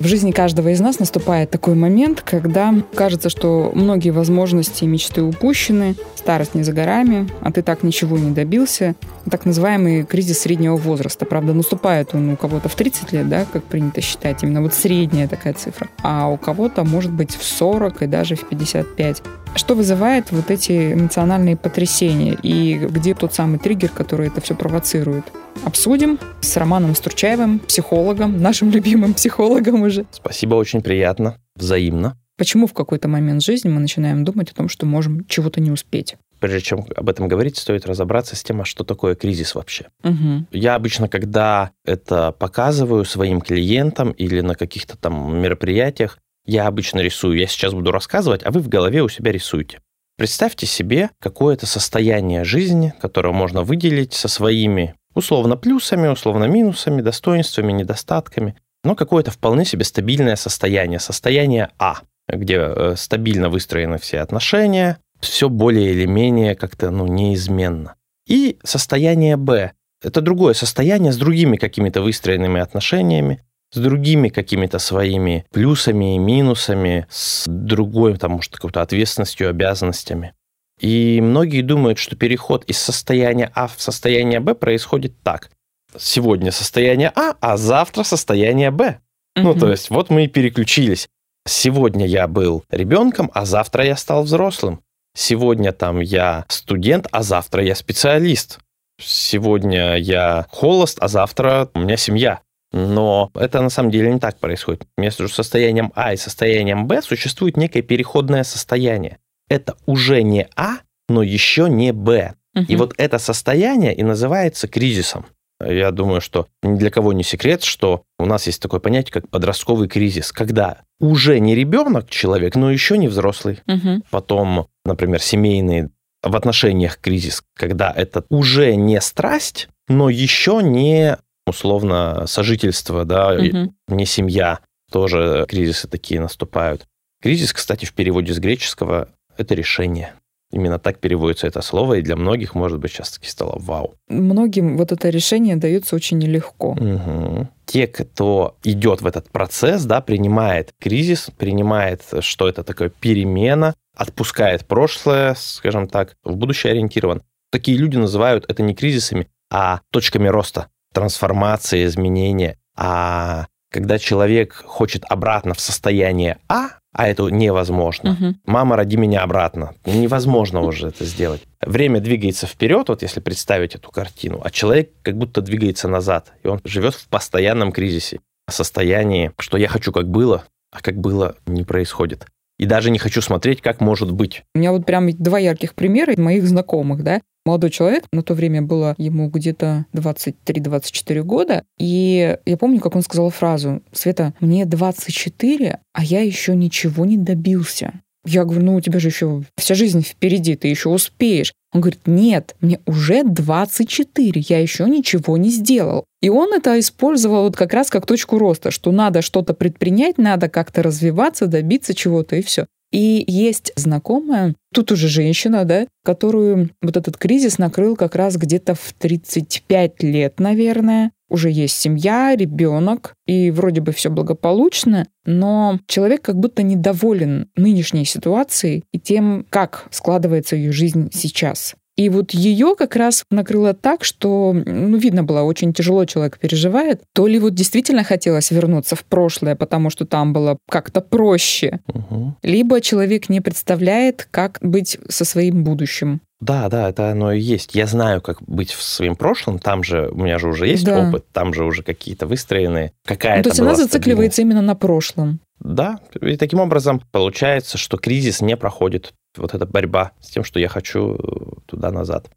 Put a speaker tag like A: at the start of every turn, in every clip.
A: В жизни каждого из нас наступает такой момент, когда кажется, что многие возможности и мечты упущены, старость не за горами, а ты так ничего не добился. Так называемый кризис среднего возраста. Правда, наступает он у кого-то в 30 лет, да, как принято считать, именно вот средняя такая цифра. А у кого-то может быть в 40 и даже в 55. Что вызывает вот эти эмоциональные потрясения и где тот самый триггер, который это все провоцирует? Обсудим с Романом Стручаевым, психологом, нашим любимым психологом уже.
B: Спасибо, очень приятно, взаимно.
A: Почему в какой-то момент жизни мы начинаем думать о том, что можем чего-то не успеть?
B: Прежде чем об этом говорить, стоит разобраться с тем, а что такое кризис вообще.
A: Угу.
B: Я обычно, когда это показываю своим клиентам или на каких-то там мероприятиях, я обычно рисую. Я сейчас буду рассказывать, а вы в голове у себя рисуете. Представьте себе какое-то состояние жизни, которое можно выделить со своими условно плюсами, условно минусами, достоинствами, недостатками, но какое-то вполне себе стабильное состояние, состояние А, где э, стабильно выстроены все отношения, все более или менее как-то ну, неизменно. И состояние Б – это другое состояние с другими какими-то выстроенными отношениями, с другими какими-то своими плюсами и минусами, с другой, там, может, какой-то ответственностью, обязанностями. И многие думают, что переход из состояния А в состояние Б происходит так. Сегодня состояние А, а завтра состояние Б. Mm-hmm. Ну, то есть вот мы и переключились. Сегодня я был ребенком, а завтра я стал взрослым. Сегодня там я студент, а завтра я специалист. Сегодня я холост, а завтра у меня семья. Но это на самом деле не так происходит. Между состоянием А и состоянием Б существует некое переходное состояние. Это уже не А, но еще не Б. Угу. И вот это состояние и называется кризисом. Я думаю, что ни для кого не секрет, что у нас есть такое понятие, как подростковый кризис, когда уже не ребенок человек, но еще не взрослый.
A: Угу.
B: Потом, например, семейный в отношениях кризис, когда это уже не страсть, но еще не условно сожительство, да, угу. не семья, тоже кризисы такие наступают. Кризис, кстати, в переводе с греческого это решение. Именно так переводится это слово, и для многих, может быть, сейчас таки стало вау.
A: Многим вот это решение дается очень нелегко.
B: Угу. Те, кто идет в этот процесс, да, принимает кризис, принимает, что это такое перемена, отпускает прошлое, скажем так, в будущее ориентирован. Такие люди называют это не кризисами, а точками роста трансформации, изменения. А когда человек хочет обратно в состояние А, а это невозможно.
A: Угу.
B: Мама, роди меня обратно. Невозможно уже это сделать. Время двигается вперед, вот если представить эту картину, а человек как будто двигается назад, и он живет в постоянном кризисе, состоянии, что я хочу как было, а как было не происходит. И даже не хочу смотреть, как может быть.
A: У меня вот прям два ярких примера моих знакомых, да молодой человек, на то время было ему где-то 23-24 года, и я помню, как он сказал фразу, «Света, мне 24, а я еще ничего не добился». Я говорю, ну у тебя же еще вся жизнь впереди, ты еще успеешь. Он говорит, нет, мне уже 24, я еще ничего не сделал. И он это использовал вот как раз как точку роста, что надо что-то предпринять, надо как-то развиваться, добиться чего-то и все. И есть знакомая, тут уже женщина, да, которую вот этот кризис накрыл как раз где-то в 35 лет, наверное. Уже есть семья, ребенок, и вроде бы все благополучно, но человек как будто недоволен нынешней ситуацией и тем, как складывается ее жизнь сейчас. И вот ее как раз накрыло так, что, ну, видно было, очень тяжело человек переживает. То ли вот действительно хотелось вернуться в прошлое, потому что там было как-то проще,
B: угу.
A: либо человек не представляет, как быть со своим будущим.
B: Да, да, это оно и есть. Я знаю, как быть в своем прошлом. Там же у меня же уже есть да. опыт, там же уже какие-то выстроенные. Какая-то. Ну,
A: то есть она зацикливается именно на прошлом.
B: Да, и таким образом получается, что кризис не проходит вот эта борьба с тем, что я хочу э, туда-назад.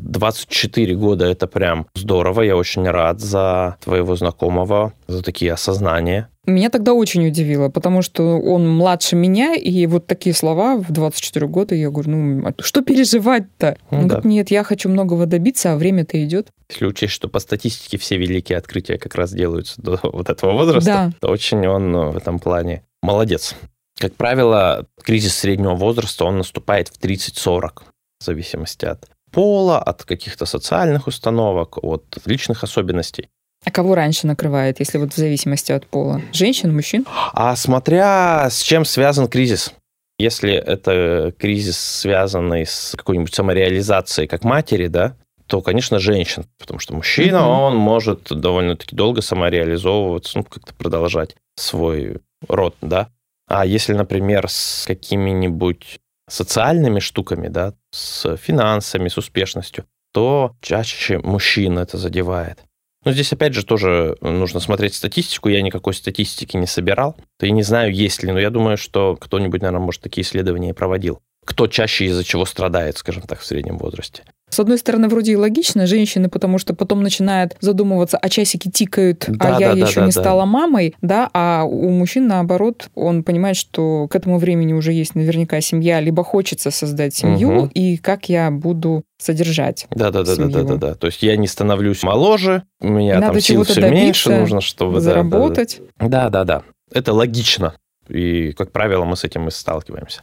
B: 24 года это прям здорово. Я очень рад за твоего знакомого, за такие осознания.
A: Меня тогда очень удивило, потому что он младше меня, и вот такие слова в 24 года, я говорю, ну, а что переживать-то?
B: Ну,
A: он
B: да.
A: говорит, нет, я хочу многого добиться, а время-то идет.
B: Если учесть, что по статистике все великие открытия как раз делаются до вот этого возраста,
A: Да.
B: то очень он ну, в этом плане молодец. Как правило, кризис среднего возраста, он наступает в 30-40, в зависимости от пола, от каких-то социальных установок, от личных особенностей.
A: А кого раньше накрывает, если вот в зависимости от пола? Женщин, мужчин?
B: А смотря с чем связан кризис. Если это кризис, связанный с какой-нибудь самореализацией как матери, да, то, конечно, женщин, потому что мужчина,
A: Мгм.
B: он может довольно-таки долго самореализовываться, ну, как-то продолжать свой род, да. А если, например, с какими-нибудь социальными штуками, да, с финансами, с успешностью, то чаще мужчин это задевает. Но здесь, опять же, тоже нужно смотреть статистику. Я никакой статистики не собирал. То я не знаю, есть ли, но я думаю, что кто-нибудь, наверное, может, такие исследования и проводил. Кто чаще из-за чего страдает, скажем так, в среднем возрасте.
A: С одной стороны, вроде и логично, женщины, потому что потом начинают задумываться, а часики тикают,
B: Да,
A: а я
B: да, да,
A: еще
B: да,
A: не
B: да.
A: стала мамой, да, а у мужчин, наоборот, он понимает, что к этому времени уже есть наверняка семья, либо хочется создать семью,
B: Мгм.
A: и как я буду содержать.
B: Да, да, да, да, да, да, да. То есть я не становлюсь моложе, у меня
A: Надо
B: там сил все меньше, нужно, чтобы да, да, да.
A: заработать.
B: Да, да, да. Это логично. И, как правило, мы с этим и сталкиваемся.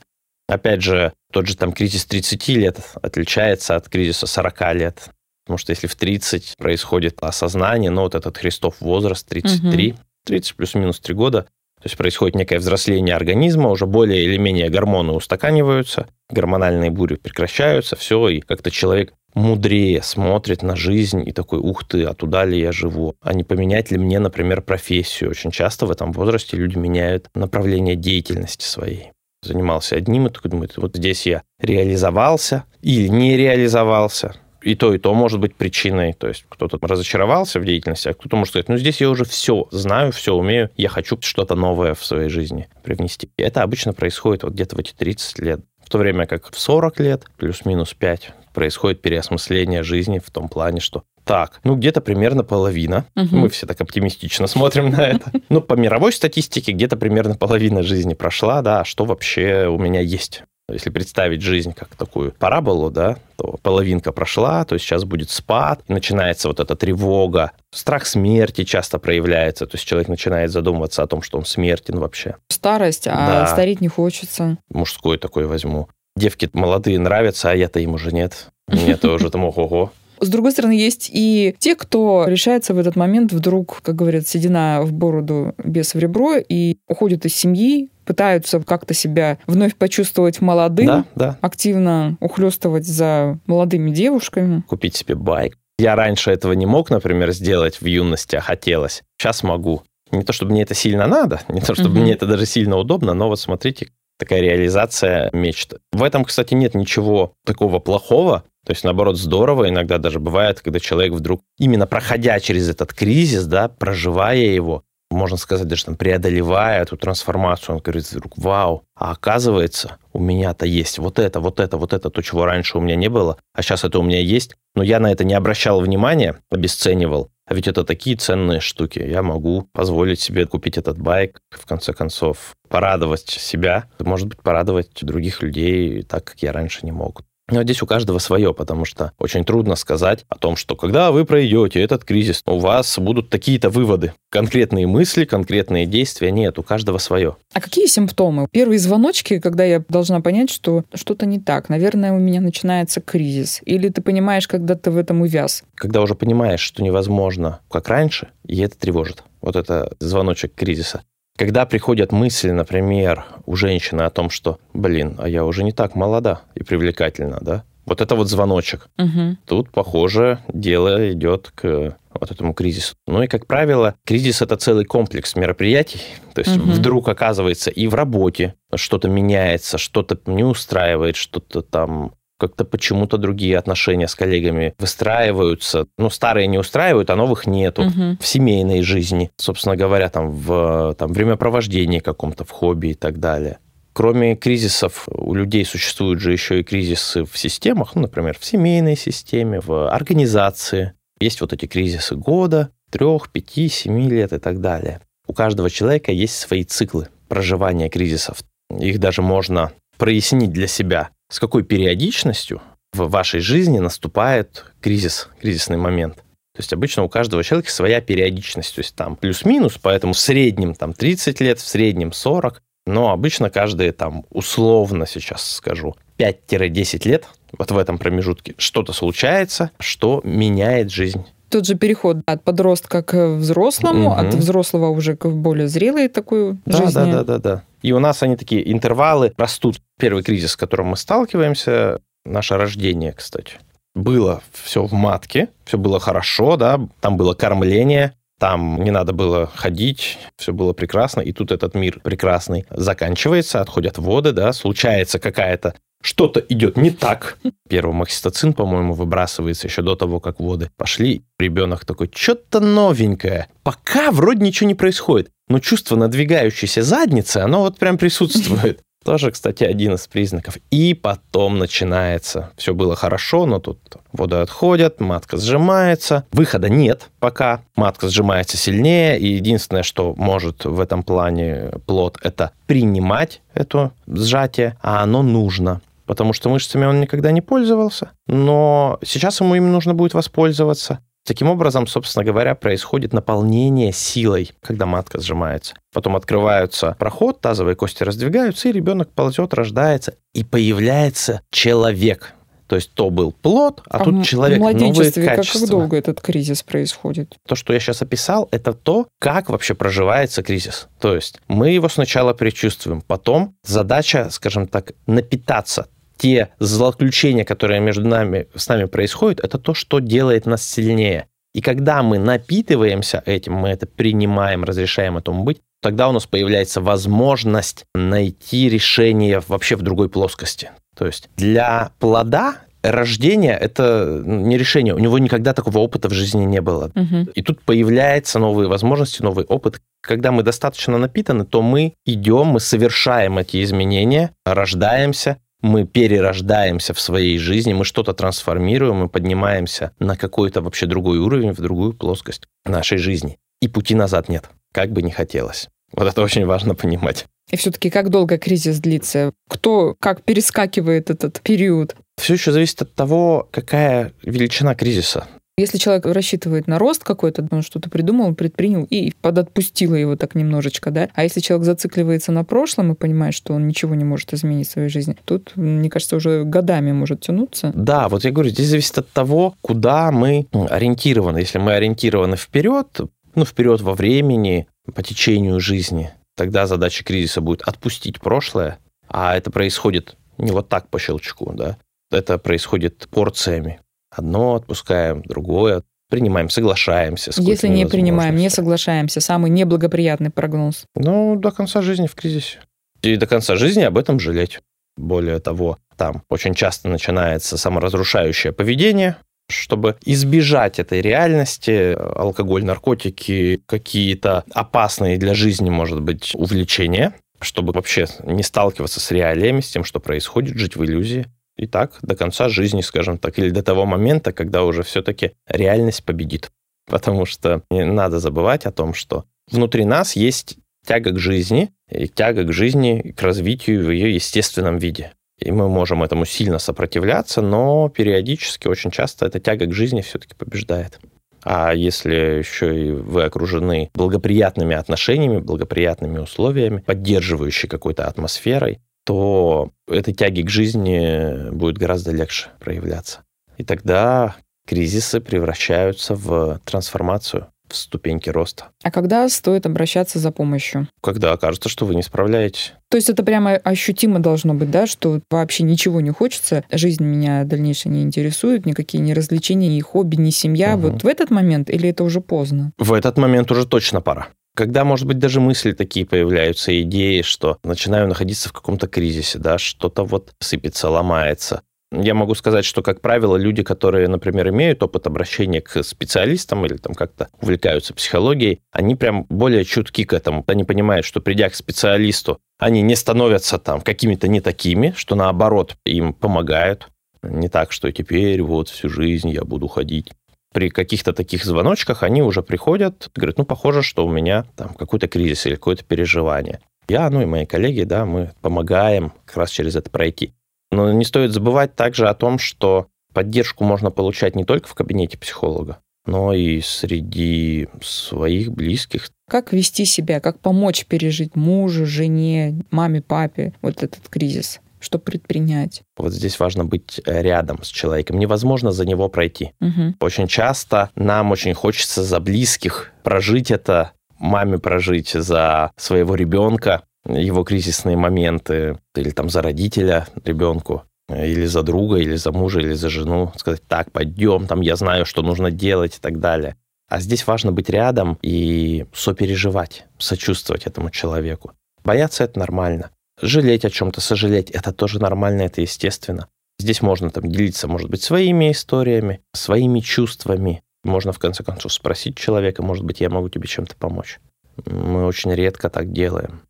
B: Опять же, тот же там кризис 30 лет отличается от кризиса 40 лет. Потому что если в 30 происходит осознание, ну вот этот Христов возраст 33, 30 плюс-минус 3 года, то есть происходит некое взросление организма, уже более или менее гормоны устаканиваются, гормональные бури прекращаются, все, и как-то человек мудрее смотрит на жизнь и такой, ух ты, а туда ли я живу? А не поменять ли мне, например, профессию? Очень часто в этом возрасте люди меняют направление деятельности своей. Занимался одним, и такой думает, вот здесь я реализовался или не реализовался. И то, и то может быть причиной. То есть кто-то разочаровался в деятельности, а кто-то может сказать, ну здесь я уже все знаю, все умею, я хочу что-то новое в своей жизни привнести. И это обычно происходит вот где-то в эти 30 лет. В то время как в 40 лет, плюс-минус 5, происходит переосмысление жизни в том плане, что так, ну где-то примерно половина.
A: Мгм.
B: Мы все так оптимистично смотрим на это. Ну, по мировой статистике где-то примерно половина жизни прошла, да, а что вообще у меня есть? Если представить жизнь как такую параболу, да, то половинка прошла, то есть сейчас будет спад, начинается вот эта тревога, страх смерти часто проявляется, то есть человек начинает задумываться о том, что он смертен вообще.
A: Старость, а
B: Да.
A: стареть не хочется.
B: Мужской такой возьму. Девки молодые нравятся, а я-то им уже нет. Мне-то уже там ого-го.
A: С другой стороны, есть и те, кто решается в этот момент вдруг, как говорят, седина в бороду, без в ребро, и уходят из семьи, пытаются как-то себя вновь почувствовать молодым,
B: Да, да.
A: активно ухлёстывать за молодыми девушками.
B: Купить себе байк. Я раньше этого не мог, например, сделать в юности, а хотелось. Сейчас могу. Не то, чтобы мне это сильно надо, не то, чтобы
A: Мгм.
B: мне это даже сильно удобно, но вот смотрите, такая реализация мечты. В этом, кстати, нет ничего такого плохого. То есть, наоборот, здорово. Иногда даже бывает, когда человек вдруг, именно проходя через этот кризис, да, проживая его, можно сказать, даже там преодолевая эту трансформацию, он говорит вдруг, вау, а оказывается, у меня-то есть вот это, вот это, вот это, то, чего раньше у меня не было, а сейчас это у меня есть, но я на это не обращал внимания, обесценивал, а ведь это такие ценные штуки. Я могу позволить себе купить этот байк, в конце концов, порадовать себя, может быть, порадовать других людей так, как я раньше не мог. Но здесь у каждого свое, потому что очень трудно сказать о том, что когда вы пройдете этот кризис, у вас будут такие-то выводы. Конкретные мысли, конкретные действия нет, у каждого свое.
A: А какие симптомы? Первые звоночки, когда я должна понять, что что-то не так. Наверное, у меня начинается кризис. Или ты понимаешь, когда ты в этом увяз.
B: Когда уже понимаешь, что невозможно, как раньше, и это тревожит. Вот это звоночек кризиса. Когда приходят мысли, например, у женщины о том, что, блин, а я уже не так молода и привлекательна, да? Вот это вот звоночек.
A: Мгм.
B: Тут, похоже, дело идет к вот этому кризису. Ну и, как правило, кризис – это целый комплекс мероприятий. То есть
A: Мгм.
B: вдруг оказывается и в работе что-то меняется, что-то не устраивает, что-то там как-то почему-то другие отношения с коллегами выстраиваются. Ну, старые не устраивают, а новых нету.
A: Мгм.
B: В семейной жизни, собственно говоря, там в там, времяпровождении каком-то, в хобби и так далее. Кроме кризисов, у людей существуют же еще и кризисы в системах, ну, например, в семейной системе, в организации. Есть вот эти кризисы года, трех, пяти, семи лет и так далее. У каждого человека есть свои циклы проживания кризисов. Их даже можно прояснить для себя, с какой периодичностью в вашей жизни наступает кризис, кризисный момент. То есть обычно у каждого человека своя периодичность, то есть там плюс-минус, поэтому в среднем там 30 лет, в среднем 40, но обычно каждые там условно сейчас скажу 5-10 лет вот в этом промежутке что-то случается, что меняет жизнь
A: тот же переход от подростка к взрослому, угу. от взрослого уже к более зрелой такой
B: да,
A: жизни.
B: Да, да, да, да. И у нас они такие интервалы растут. Первый кризис, с которым мы сталкиваемся, наше рождение, кстати. Было все в матке, все было хорошо, да, там было кормление, там не надо было ходить, все было прекрасно, и тут этот мир прекрасный заканчивается, отходят воды, да, случается какая-то что-то идет не так. Первый окситоцин, по-моему, выбрасывается еще до того, как воды пошли. Ребенок такой, что-то новенькое. Пока вроде ничего не происходит. Но чувство надвигающейся задницы, оно вот прям присутствует. Тоже, кстати, один из признаков. И потом начинается. Все было хорошо, но тут воды отходят, матка сжимается. Выхода нет пока. Матка сжимается сильнее. И единственное, что может в этом плане плод, это принимать это сжатие, а оно нужно потому что мышцами он никогда не пользовался, но сейчас ему им нужно будет воспользоваться. Таким образом, собственно говоря, происходит наполнение силой, когда матка сжимается. Потом открывается проход, тазовые кости раздвигаются, и ребенок ползет, рождается, и появляется человек. То есть то был плод, а, а тут человек, в новые качества.
A: как долго этот кризис происходит?
B: То, что я сейчас описал, это то, как вообще проживается кризис. То есть мы его сначала предчувствуем, потом задача, скажем так, напитаться те злоключения, которые между нами, с нами происходят, это то, что делает нас сильнее. И когда мы напитываемся этим, мы это принимаем, разрешаем этому быть, тогда у нас появляется возможность найти решение вообще в другой плоскости. То есть для плода рождение это ну, не решение. У него никогда такого опыта в жизни не было. Угу. И тут появляются новые возможности, новый опыт. Когда мы достаточно напитаны, то мы идем, мы совершаем эти изменения, рождаемся, мы перерождаемся в своей жизни, мы что-то трансформируем, мы поднимаемся на какой-то вообще другой уровень, в другую плоскость нашей жизни. И пути назад нет, как бы ни хотелось. Вот это очень важно понимать.
A: И все-таки как долго кризис длится? Кто как перескакивает этот период?
B: Все еще зависит от того, какая величина кризиса.
A: Если человек рассчитывает на рост какой-то, он что-то придумал, предпринял и подотпустило его так немножечко, да. А если человек зацикливается на прошлом и понимает, что он ничего не может изменить в своей жизни, тут, мне кажется, уже годами может тянуться.
B: Да, вот я говорю, здесь зависит от того, куда мы ориентированы. Если мы ориентированы вперед, ну, вперед во времени, по течению жизни, тогда задача кризиса будет отпустить прошлое, а это происходит не вот так по щелчку, да, это происходит порциями. Одно отпускаем, другое принимаем, соглашаемся.
A: Если не принимаем, не соглашаемся, самый неблагоприятный прогноз.
B: Ну, до конца жизни в кризисе. И до конца жизни об этом жалеть. Более того, там очень часто начинается саморазрушающее поведение, чтобы избежать этой реальности, алкоголь, наркотики, какие-то опасные для жизни, может быть, увлечения, чтобы вообще не сталкиваться с реалиями, с тем, что происходит, жить в иллюзии и так до конца жизни, скажем так, или до того момента, когда уже все-таки реальность победит. Потому что не надо забывать о том, что внутри нас есть тяга к жизни, и тяга к жизни, к развитию в ее естественном виде. И мы можем этому сильно сопротивляться, но периодически, очень часто эта тяга к жизни все-таки побеждает. А если еще и вы окружены благоприятными отношениями, благоприятными условиями, поддерживающей какой-то атмосферой, то этой тяги к жизни будет гораздо легче проявляться. И тогда кризисы превращаются в трансформацию, в ступеньки роста.
A: А когда стоит обращаться за помощью?
B: Когда окажется, что вы не справляетесь.
A: То есть это прямо ощутимо должно быть, да, что вообще ничего не хочется, жизнь меня дальнейшее не интересует, никакие ни развлечения, ни хобби, ни семья. Угу. Вот в этот момент или это уже поздно?
B: В этот момент уже точно пора. Когда, может быть, даже мысли такие появляются, идеи, что начинаю находиться в каком-то кризисе, да, что-то вот сыпется, ломается. Я могу сказать, что, как правило, люди, которые, например, имеют опыт обращения к специалистам или там как-то увлекаются психологией, они прям более чутки к этому. Они понимают, что придя к специалисту, они не становятся там какими-то не такими, что наоборот им помогают. Не так, что теперь вот всю жизнь я буду ходить при каких-то таких звоночках они уже приходят, говорят, ну, похоже, что у меня там какой-то кризис или какое-то переживание. Я, ну и мои коллеги, да, мы помогаем как раз через это пройти. Но не стоит забывать также о том, что поддержку можно получать не только в кабинете психолога, но и среди своих близких.
A: Как вести себя, как помочь пережить мужу, жене, маме, папе вот этот кризис? Что предпринять?
B: Вот здесь важно быть рядом с человеком. Невозможно за него пройти. Угу. Очень часто нам очень хочется за близких прожить это, маме прожить за своего ребенка, его кризисные моменты, или там за родителя ребенку, или за друга, или за мужа, или за жену, сказать, так, пойдем, там, я знаю, что нужно делать и так далее. А здесь важно быть рядом и сопереживать, сочувствовать этому человеку. Бояться это нормально. Жалеть о чем-то, сожалеть, это тоже нормально, это естественно. Здесь можно там делиться, может быть, своими историями, своими чувствами. Можно, в конце концов, спросить человека, может быть, я могу тебе чем-то помочь. Мы очень редко так делаем.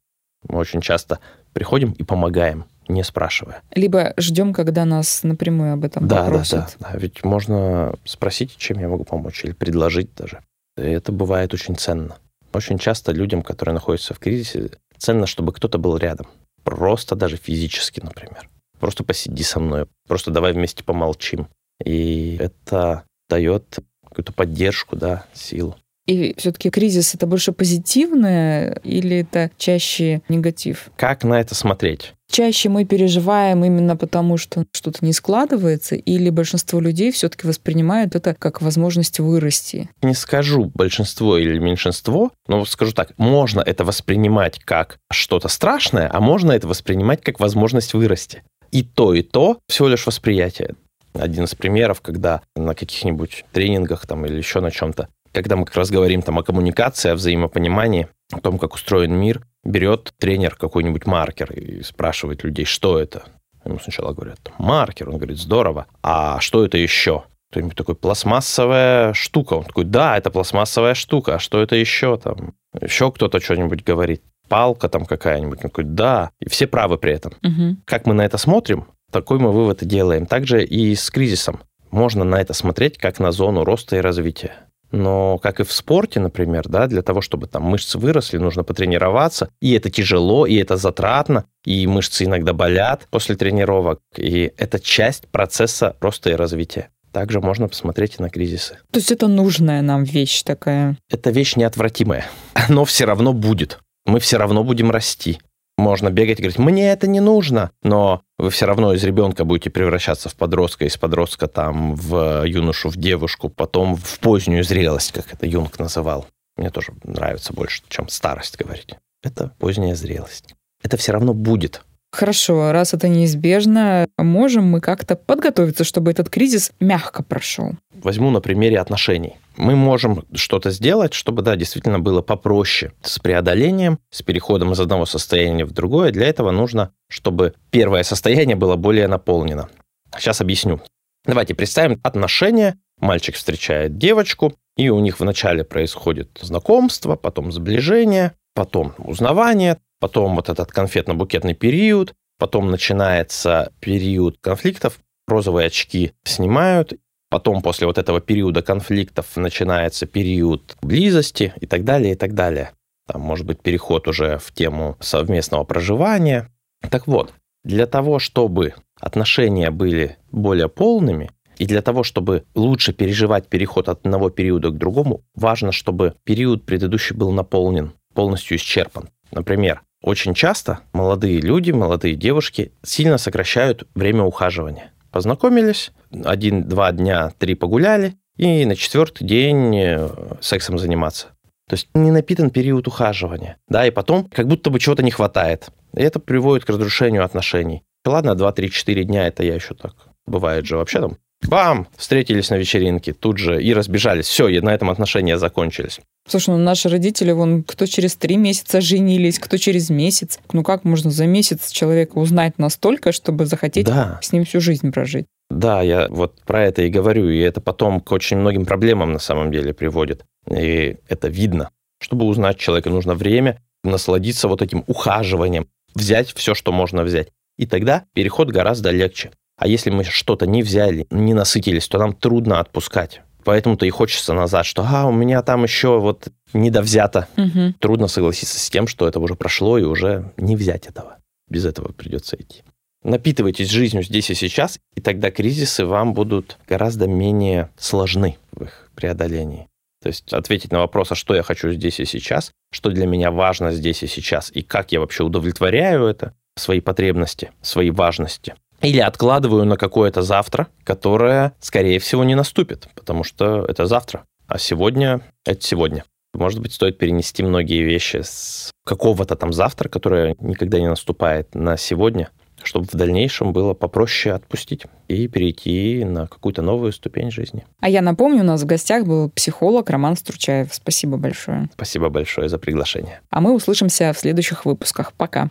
B: Мы очень часто приходим и помогаем, не спрашивая.
A: Либо ждем, когда нас напрямую об этом
B: да,
A: попросят.
B: Да, да, да. Ведь можно спросить, чем я могу помочь, или предложить даже. И это бывает очень ценно. Очень часто людям, которые находятся в кризисе, ценно, чтобы кто-то был рядом. Просто даже физически, например. Просто посиди со мной, просто давай вместе помолчим. И это дает какую-то поддержку, да, силу.
A: И все-таки кризис это больше позитивное или это чаще негатив?
B: Как на это смотреть?
A: Чаще мы переживаем именно потому, что что-то не складывается, или большинство людей все-таки воспринимают это как возможность вырасти?
B: Не скажу большинство или меньшинство, но скажу так, можно это воспринимать как что-то страшное, а можно это воспринимать как возможность вырасти. И то, и то всего лишь восприятие. Один из примеров, когда на каких-нибудь тренингах там или еще на чем-то когда мы как раз говорим там о коммуникации, о взаимопонимании, о том, как устроен мир, берет тренер какой-нибудь маркер и спрашивает людей, что это. Ему сначала говорят, маркер, он говорит, здорово, а что это еще? Кто-нибудь такой, пластмассовая штука. Он такой, да, это пластмассовая штука, а что это еще там? Еще кто-то что-нибудь говорит. Палка там какая-нибудь. Он такой, да. И все правы при этом. Угу. Как мы на это смотрим, такой мы вывод и делаем. Также и с кризисом. Можно на это смотреть как на зону роста и развития. Но, как и в спорте, например, да, для того, чтобы там мышцы выросли, нужно потренироваться. И это тяжело, и это затратно, и мышцы иногда болят после тренировок. И это часть процесса роста и развития. Также можно посмотреть и на кризисы.
A: То есть это нужная нам вещь такая?
B: Это вещь неотвратимая. Оно все равно будет. Мы все равно будем расти. Можно бегать и говорить, мне это не нужно, но вы все равно из ребенка будете превращаться в подростка, из подростка там в юношу, в девушку, потом в позднюю зрелость, как это Юнг называл. Мне тоже нравится больше, чем старость говорить. Это поздняя зрелость. Это все равно будет.
A: Хорошо, раз это неизбежно, можем мы как-то подготовиться, чтобы этот кризис мягко прошел?
B: Возьму на примере отношений мы можем что-то сделать, чтобы, да, действительно было попроще с преодолением, с переходом из одного состояния в другое. Для этого нужно, чтобы первое состояние было более наполнено. Сейчас объясню. Давайте представим отношения. Мальчик встречает девочку, и у них вначале происходит знакомство, потом сближение, потом узнавание, потом вот этот конфетно-букетный период, потом начинается период конфликтов, розовые очки снимают, Потом после вот этого периода конфликтов начинается период близости и так далее, и так далее. Там может быть переход уже в тему совместного проживания. Так вот, для того, чтобы отношения были более полными, и для того, чтобы лучше переживать переход от одного периода к другому, важно, чтобы период предыдущий был наполнен, полностью исчерпан. Например, очень часто молодые люди, молодые девушки сильно сокращают время ухаживания. Познакомились, один-два дня, три погуляли, и на четвертый день э, сексом заниматься. То есть не напитан период ухаживания. Да, и потом как будто бы чего-то не хватает. И это приводит к разрушению отношений. Ладно, 2, 3, 4 дня это я еще так. Бывает же вообще там Бам! Встретились на вечеринке тут же и разбежались. Все, и на этом отношения закончились.
A: Слушай, ну наши родители, вон, кто через три месяца женились, кто через месяц. Ну как можно за месяц человека узнать настолько, чтобы захотеть
B: Да.
A: с ним всю жизнь прожить?
B: Да, я вот про это и говорю, и это потом к очень многим проблемам на самом деле приводит. И это видно. Чтобы узнать человека, нужно время, насладиться вот этим ухаживанием, взять все, что можно взять. И тогда переход гораздо легче. А если мы что-то не взяли, не насытились, то нам трудно отпускать. Поэтому-то и хочется назад, что а, у меня там еще вот недовзято.
A: Мгм.
B: Трудно согласиться с тем, что это уже прошло, и уже не взять этого. Без этого придется идти. Напитывайтесь жизнью здесь и сейчас, и тогда кризисы вам будут гораздо менее сложны в их преодолении. То есть ответить на вопрос, а что я хочу здесь и сейчас, что для меня важно здесь и сейчас, и как я вообще удовлетворяю это, свои потребности, свои важности. Или откладываю на какое-то завтра, которое, скорее всего, не наступит, потому что это завтра, а сегодня — это сегодня. Может быть, стоит перенести многие вещи с какого-то там завтра, которое никогда не наступает, на сегодня, чтобы в дальнейшем было попроще отпустить и перейти на какую-то новую ступень жизни.
A: А я напомню, у нас в гостях был психолог Роман Стручаев. Спасибо большое.
B: Спасибо большое за приглашение.
A: А мы услышимся в следующих выпусках. Пока.